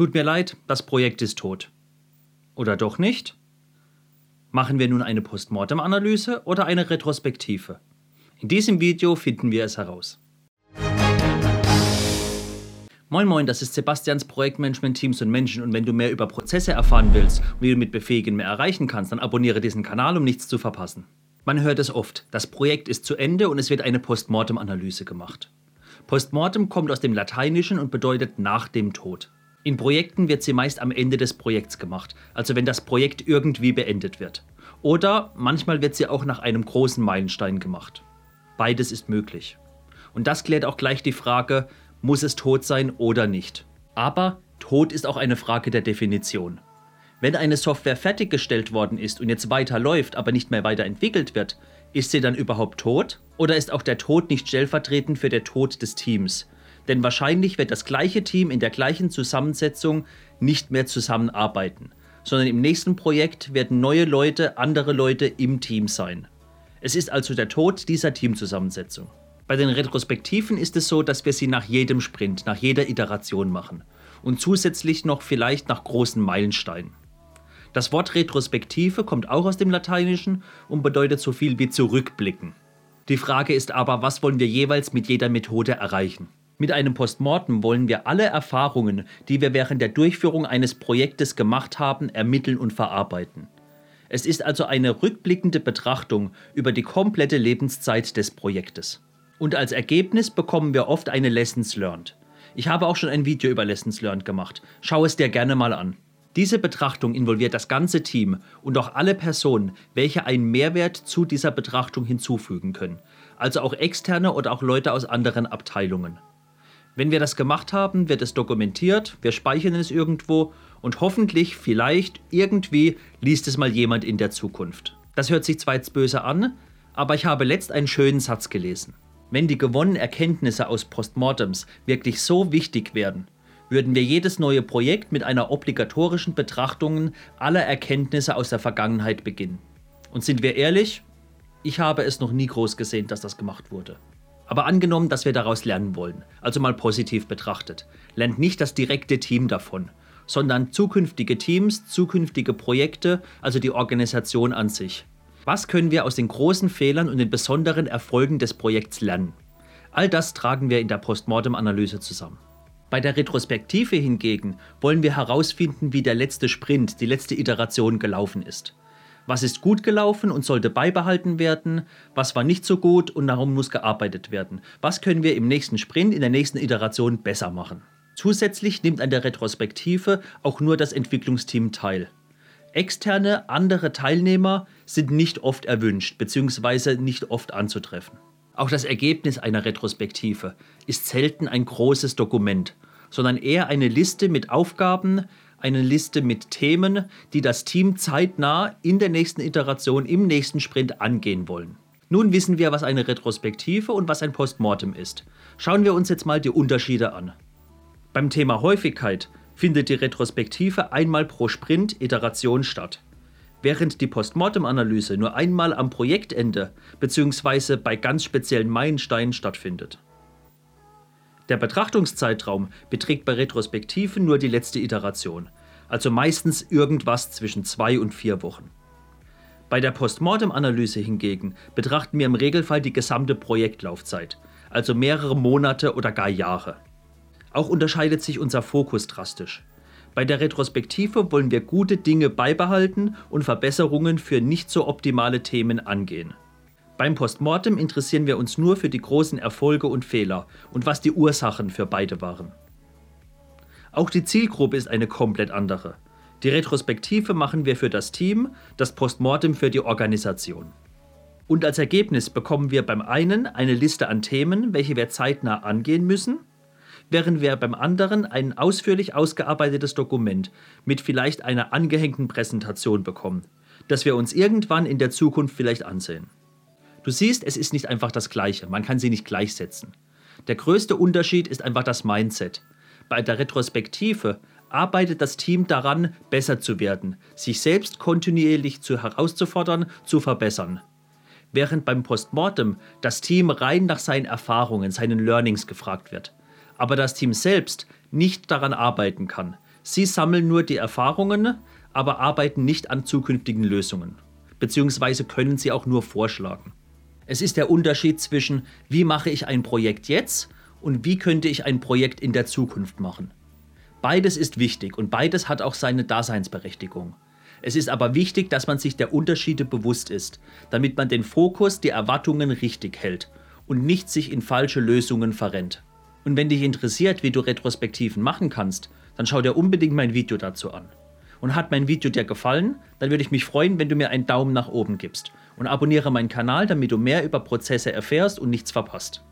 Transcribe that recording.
Tut mir leid, das Projekt ist tot. Oder doch nicht? Machen wir nun eine Postmortem-Analyse oder eine Retrospektive? In diesem Video finden wir es heraus. Moin Moin, das ist Sebastians Projektmanagement Teams und Menschen und wenn du mehr über Prozesse erfahren willst und wie du mit Befähigen mehr erreichen kannst, dann abonniere diesen Kanal, um nichts zu verpassen. Man hört es oft, das Projekt ist zu Ende und es wird eine Postmortem-Analyse gemacht. Postmortem kommt aus dem Lateinischen und bedeutet nach dem Tod. In Projekten wird sie meist am Ende des Projekts gemacht, also wenn das Projekt irgendwie beendet wird. Oder manchmal wird sie auch nach einem großen Meilenstein gemacht. Beides ist möglich. Und das klärt auch gleich die Frage, muss es tot sein oder nicht. Aber Tod ist auch eine Frage der Definition. Wenn eine Software fertiggestellt worden ist und jetzt weiterläuft, aber nicht mehr weiterentwickelt wird, ist sie dann überhaupt tot? Oder ist auch der Tod nicht stellvertretend für den Tod des Teams? Denn wahrscheinlich wird das gleiche Team in der gleichen Zusammensetzung nicht mehr zusammenarbeiten, sondern im nächsten Projekt werden neue Leute, andere Leute im Team sein. Es ist also der Tod dieser Teamzusammensetzung. Bei den Retrospektiven ist es so, dass wir sie nach jedem Sprint, nach jeder Iteration machen und zusätzlich noch vielleicht nach großen Meilensteinen. Das Wort Retrospektive kommt auch aus dem Lateinischen und bedeutet so viel wie zurückblicken. Die Frage ist aber, was wollen wir jeweils mit jeder Methode erreichen? Mit einem Postmortem wollen wir alle Erfahrungen, die wir während der Durchführung eines Projektes gemacht haben, ermitteln und verarbeiten. Es ist also eine rückblickende Betrachtung über die komplette Lebenszeit des Projektes. Und als Ergebnis bekommen wir oft eine Lessons Learned. Ich habe auch schon ein Video über Lessons Learned gemacht. Schau es dir gerne mal an. Diese Betrachtung involviert das ganze Team und auch alle Personen, welche einen Mehrwert zu dieser Betrachtung hinzufügen können, also auch externe oder auch Leute aus anderen Abteilungen. Wenn wir das gemacht haben, wird es dokumentiert, wir speichern es irgendwo und hoffentlich, vielleicht, irgendwie liest es mal jemand in der Zukunft. Das hört sich zwar jetzt böse an, aber ich habe letzt einen schönen Satz gelesen. Wenn die gewonnenen Erkenntnisse aus Postmortems wirklich so wichtig werden, würden wir jedes neue Projekt mit einer obligatorischen Betrachtung aller Erkenntnisse aus der Vergangenheit beginnen. Und sind wir ehrlich, ich habe es noch nie groß gesehen, dass das gemacht wurde. Aber angenommen, dass wir daraus lernen wollen, also mal positiv betrachtet, lernt nicht das direkte Team davon, sondern zukünftige Teams, zukünftige Projekte, also die Organisation an sich. Was können wir aus den großen Fehlern und den besonderen Erfolgen des Projekts lernen? All das tragen wir in der Postmortem-Analyse zusammen. Bei der Retrospektive hingegen wollen wir herausfinden, wie der letzte Sprint, die letzte Iteration gelaufen ist. Was ist gut gelaufen und sollte beibehalten werden? Was war nicht so gut und darum muss gearbeitet werden? Was können wir im nächsten Sprint, in der nächsten Iteration besser machen? Zusätzlich nimmt an der Retrospektive auch nur das Entwicklungsteam teil. Externe, andere Teilnehmer sind nicht oft erwünscht bzw. nicht oft anzutreffen. Auch das Ergebnis einer Retrospektive ist selten ein großes Dokument, sondern eher eine Liste mit Aufgaben, eine Liste mit Themen, die das Team zeitnah in der nächsten Iteration, im nächsten Sprint angehen wollen. Nun wissen wir, was eine Retrospektive und was ein Postmortem ist. Schauen wir uns jetzt mal die Unterschiede an. Beim Thema Häufigkeit findet die Retrospektive einmal pro Sprint-Iteration statt während die Postmortem-Analyse nur einmal am Projektende bzw. bei ganz speziellen Meilensteinen stattfindet. Der Betrachtungszeitraum beträgt bei Retrospektiven nur die letzte Iteration, also meistens irgendwas zwischen zwei und vier Wochen. Bei der Postmortem-Analyse hingegen betrachten wir im Regelfall die gesamte Projektlaufzeit, also mehrere Monate oder gar Jahre. Auch unterscheidet sich unser Fokus drastisch. Bei der Retrospektive wollen wir gute Dinge beibehalten und Verbesserungen für nicht so optimale Themen angehen. Beim Postmortem interessieren wir uns nur für die großen Erfolge und Fehler und was die Ursachen für beide waren. Auch die Zielgruppe ist eine komplett andere. Die Retrospektive machen wir für das Team, das Postmortem für die Organisation. Und als Ergebnis bekommen wir beim einen eine Liste an Themen, welche wir zeitnah angehen müssen während wir beim anderen ein ausführlich ausgearbeitetes Dokument mit vielleicht einer angehängten Präsentation bekommen, das wir uns irgendwann in der Zukunft vielleicht ansehen. Du siehst, es ist nicht einfach das Gleiche, man kann sie nicht gleichsetzen. Der größte Unterschied ist einfach das Mindset. Bei der Retrospektive arbeitet das Team daran, besser zu werden, sich selbst kontinuierlich zu herauszufordern, zu verbessern. Während beim Postmortem das Team rein nach seinen Erfahrungen, seinen Learnings gefragt wird aber das Team selbst nicht daran arbeiten kann, Sie sammeln nur die Erfahrungen, aber arbeiten nicht an zukünftigen Lösungen. Beziehungsweise können sie auch nur vorschlagen. Es ist der Unterschied zwischen, wie mache ich ein Projekt jetzt und wie könnte ich ein Projekt in der Zukunft machen. Beides ist wichtig und beides hat auch seine Daseinsberechtigung. Es ist aber wichtig, dass man sich der Unterschiede bewusst ist, damit man den Fokus, die Erwartungen richtig hält und nicht sich in falsche Lösungen verrennt. Und wenn dich interessiert, wie du Retrospektiven machen kannst, dann schau dir unbedingt mein Video dazu an. Und hat mein Video dir gefallen, dann würde ich mich freuen, wenn du mir einen Daumen nach oben gibst und abonniere meinen Kanal, damit du mehr über Prozesse erfährst und nichts verpasst.